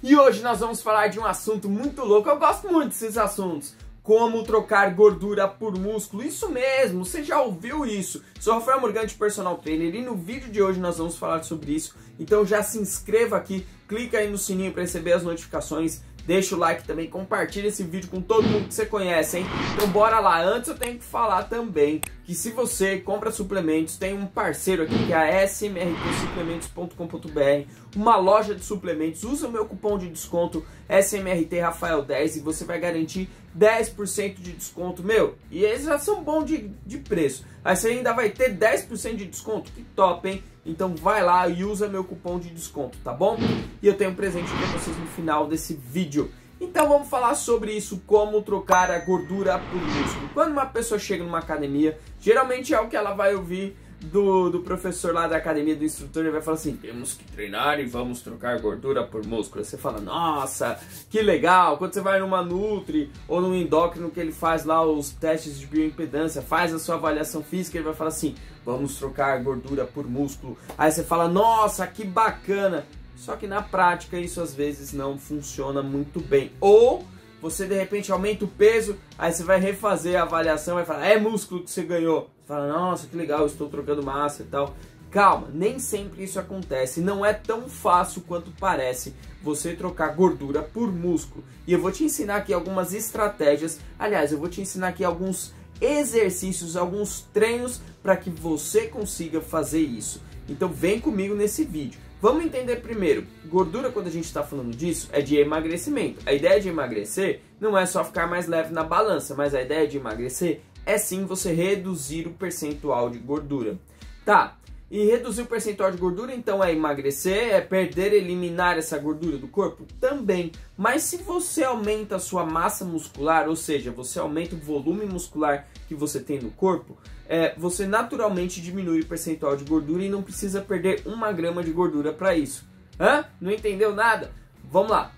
E hoje nós vamos falar de um assunto muito louco. Eu gosto muito desses assuntos. Como trocar gordura por músculo. Isso mesmo, você já ouviu isso. Sou Rafael Morgante, personal trainer, e no vídeo de hoje nós vamos falar sobre isso. Então já se inscreva aqui, clica aí no sininho para receber as notificações Deixa o like também, compartilha esse vídeo com todo mundo que você conhece, hein? Então bora lá. Antes eu tenho que falar também que se você compra suplementos, tem um parceiro aqui que é a smrtsuplementos.com.br, uma loja de suplementos. Usa o meu cupom de desconto SMRT Rafael 10 e você vai garantir 10% de desconto, meu. E eles já são bons de, de preço. Aí você ainda vai ter 10% de desconto. Que top, hein? Então vai lá e usa meu cupom de desconto, tá bom? E eu tenho um presente para vocês no final desse vídeo. Então vamos falar sobre isso, como trocar a gordura por músculo. Quando uma pessoa chega numa academia, geralmente é o que ela vai ouvir do, do professor lá da academia, do instrutor, ele vai falar assim: temos que treinar e vamos trocar gordura por músculo. Você fala, nossa, que legal. Quando você vai numa Nutri ou no endócrino que ele faz lá os testes de bioimpedância, faz a sua avaliação física, ele vai falar assim: vamos trocar gordura por músculo. Aí você fala, nossa, que bacana. Só que na prática isso às vezes não funciona muito bem. Ou você de repente aumenta o peso, aí você vai refazer a avaliação, vai falar, é músculo que você ganhou. Fala, nossa, que legal, estou trocando massa e tal. Calma, nem sempre isso acontece. Não é tão fácil quanto parece você trocar gordura por músculo. E eu vou te ensinar aqui algumas estratégias. Aliás, eu vou te ensinar aqui alguns exercícios, alguns treinos para que você consiga fazer isso. Então vem comigo nesse vídeo. Vamos entender primeiro, gordura quando a gente está falando disso é de emagrecimento. A ideia de emagrecer não é só ficar mais leve na balança, mas a ideia de emagrecer é sim você reduzir o percentual de gordura. Tá, e reduzir o percentual de gordura, então, é emagrecer, é perder, eliminar essa gordura do corpo? Também. Mas se você aumenta a sua massa muscular, ou seja, você aumenta o volume muscular que você tem no corpo, é, você naturalmente diminui o percentual de gordura e não precisa perder uma grama de gordura para isso. Hã? Não entendeu nada? Vamos lá.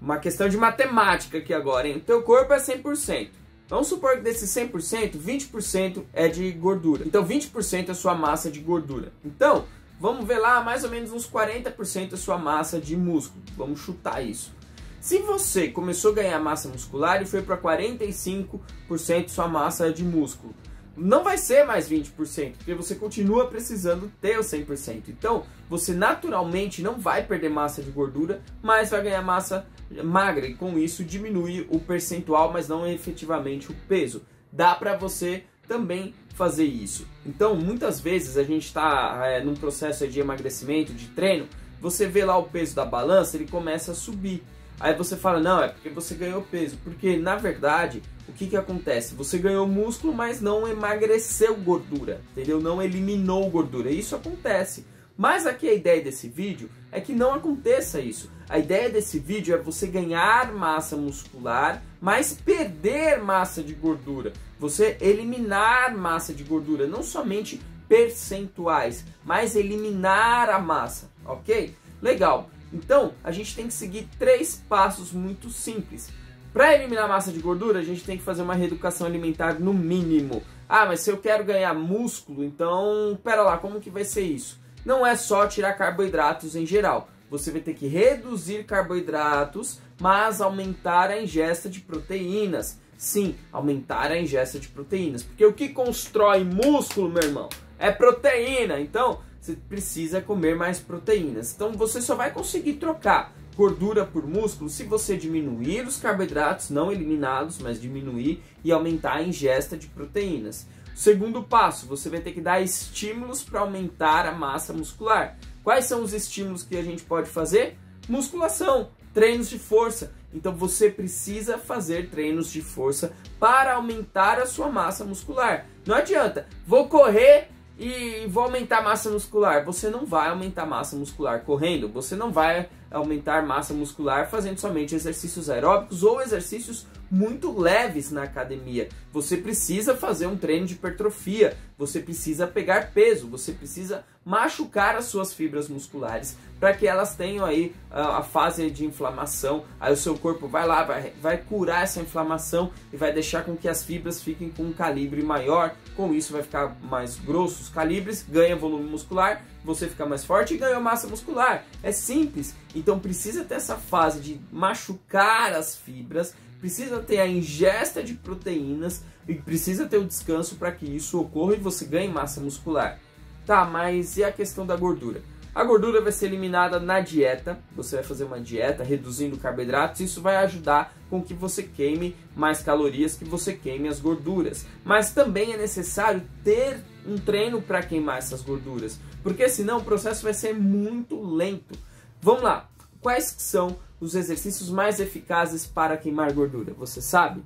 Uma questão de matemática aqui agora, hein? Teu corpo é 100%. Vamos supor que desses 100%, 20% é de gordura. Então 20% é sua massa de gordura. Então, vamos ver lá mais ou menos uns 40% é sua massa de músculo. Vamos chutar isso. Se você começou a ganhar massa muscular e foi para 45% sua massa de músculo, não vai ser mais 20%, porque você continua precisando ter o 100%. Então, você naturalmente não vai perder massa de gordura, mas vai ganhar massa magra e com isso diminui o percentual, mas não efetivamente o peso. Dá para você também fazer isso. Então, muitas vezes a gente está é, num processo de emagrecimento, de treino, você vê lá o peso da balança, ele começa a subir. Aí você fala, não, é porque você ganhou peso. Porque, na verdade, o que, que acontece? Você ganhou músculo, mas não emagreceu gordura, entendeu? Não eliminou gordura. Isso acontece. Mas aqui a ideia desse vídeo é que não aconteça isso. A ideia desse vídeo é você ganhar massa muscular, mas perder massa de gordura. Você eliminar massa de gordura, não somente percentuais, mas eliminar a massa, ok? Legal. Então, a gente tem que seguir três passos muito simples. Para eliminar massa de gordura, a gente tem que fazer uma reeducação alimentar no mínimo. Ah, mas se eu quero ganhar músculo, então, pera lá, como que vai ser isso? Não é só tirar carboidratos em geral. Você vai ter que reduzir carboidratos, mas aumentar a ingesta de proteínas. Sim, aumentar a ingesta de proteínas. Porque o que constrói músculo, meu irmão, é proteína. Então, você precisa comer mais proteínas. Então você só vai conseguir trocar gordura por músculo se você diminuir os carboidratos, não eliminados, mas diminuir e aumentar a ingesta de proteínas. Segundo passo, você vai ter que dar estímulos para aumentar a massa muscular. Quais são os estímulos que a gente pode fazer? Musculação, treinos de força. Então você precisa fazer treinos de força para aumentar a sua massa muscular. Não adianta, vou correr e vou aumentar massa muscular. Você não vai aumentar massa muscular correndo, você não vai aumentar massa muscular fazendo somente exercícios aeróbicos ou exercícios muito leves na academia. Você precisa fazer um treino de hipertrofia, você precisa pegar peso, você precisa machucar as suas fibras musculares para que elas tenham aí a, fase de inflamação. Aí o seu corpo vai lá, vai, vai curar essa inflamação e vai deixar com que as fibras fiquem com um calibre maior. Com isso vai ficar mais grossos calibres, ganha volume muscular você fica mais forte e ganhou massa muscular. É simples. Então precisa ter essa fase de machucar as fibras, precisa ter a ingesta de proteínas e precisa ter o descanso para que isso ocorra e você ganhe massa muscular. Tá, mas e a questão da gordura? A gordura vai ser eliminada na dieta. Você vai fazer uma dieta reduzindo carboidratos. Isso vai ajudar com que você queime mais calorias, que você queime as gorduras. Mas também é necessário ter um treino para queimar essas gorduras, porque senão o processo vai ser muito lento. Vamos lá. Quais são os exercícios mais eficazes para queimar gordura? Você sabe?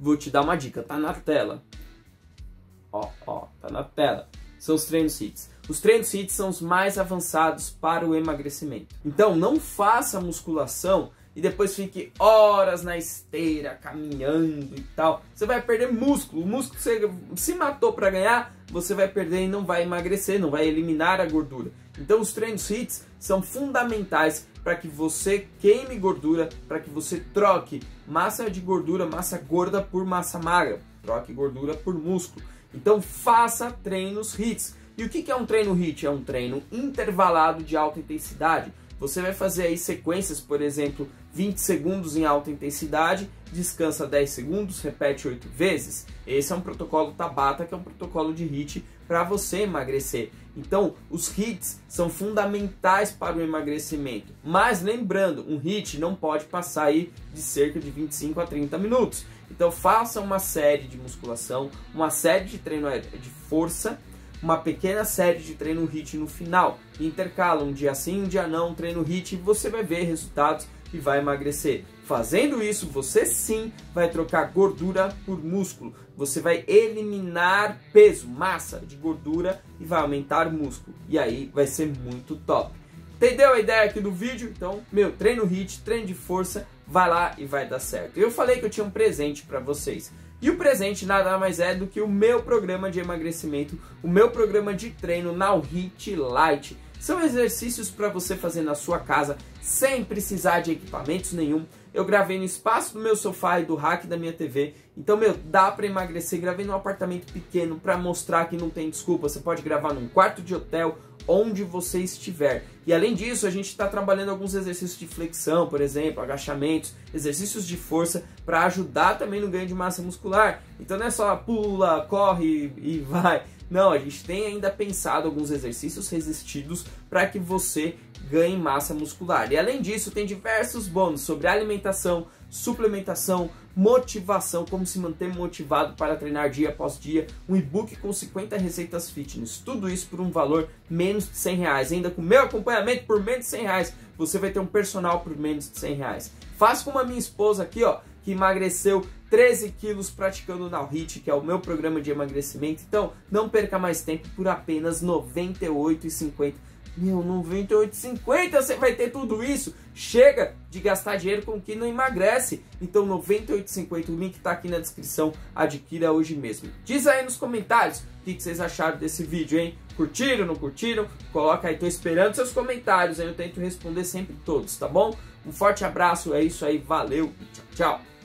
Vou te dar uma dica, tá na tela. Ó, ó, tá na tela. São os treinos HIITs. Os treinos HIIT são os mais avançados para o emagrecimento. Então, não faça musculação e depois fique horas na esteira, caminhando e tal. Você vai perder músculo. O músculo que você se matou para ganhar, você vai perder e não vai emagrecer, não vai eliminar a gordura. Então, os treinos HIITs são fundamentais para que você queime gordura, para que você troque massa de gordura, massa gorda por massa magra, troque gordura por músculo. Então, faça treinos HIITs. E o que é um treino HIIT? É um treino intervalado de alta intensidade. Você vai fazer aí sequências, por exemplo, 20 segundos em alta intensidade, descansa 10 segundos, repete 8 vezes. Esse é um protocolo Tabata, que é um protocolo de HIIT para você emagrecer. Então, os HIITs são fundamentais para o emagrecimento. Mas lembrando, um HIIT não pode passar aí de cerca de 25 a 30 minutos. Então, faça uma série de musculação, uma série de treino de força uma pequena série de treino HIIT no final. Intercala um dia sim, um dia não, treino HIIT e você vai ver resultados e vai emagrecer. Fazendo isso, você sim vai trocar gordura por músculo. Você vai eliminar peso, massa de gordura e vai aumentar músculo. E aí vai ser muito top. Entendeu a ideia aqui do vídeo? Então, meu, treino HIIT, treino de força, vai lá e vai dar certo. Eu falei que eu tinha um presente para vocês. E o presente nada mais é do que o meu programa de emagrecimento, o meu programa de treino Now Hit Light. São exercícios para você fazer na sua casa sem precisar de equipamentos nenhum. Eu gravei no espaço do meu sofá e do rack da minha TV. Então, meu, dá para emagrecer. Gravei num apartamento pequeno para mostrar que não tem desculpa. Você pode gravar num quarto de hotel onde você estiver. E além disso, a gente está trabalhando alguns exercícios de flexão, por exemplo, agachamentos, exercícios de força para ajudar também no ganho de massa muscular. Então não é só pula, corre e vai. Não, a gente tem ainda pensado alguns exercícios resistidos para que você ganhe massa muscular. E além disso, tem diversos bônus sobre alimentação, suplementação, motivação, como se manter motivado para treinar dia após dia, um e-book com 50 receitas fitness, tudo isso por um valor menos de 100 reais, ainda com meu acompanhamento por menos de 100 reais, você vai ter um personal por menos de 100 reais. Faz como a minha esposa aqui, ó, que emagreceu 13 quilos praticando o Now Hit, que é o meu programa de emagrecimento, então não perca mais tempo por apenas R$ 98,50 meu, 98,50 você vai ter tudo isso. Chega de gastar dinheiro com que não emagrece. Então 98,50, o link tá aqui na descrição. Adquira hoje mesmo. Diz aí nos comentários o que, vocês acharam desse vídeo, hein? Curtiram, não curtiram? Coloca aí, tô esperando seus comentários, aí eu tento responder sempre todos, tá bom? Um forte abraço, é isso aí, valeu e tchau, tchau.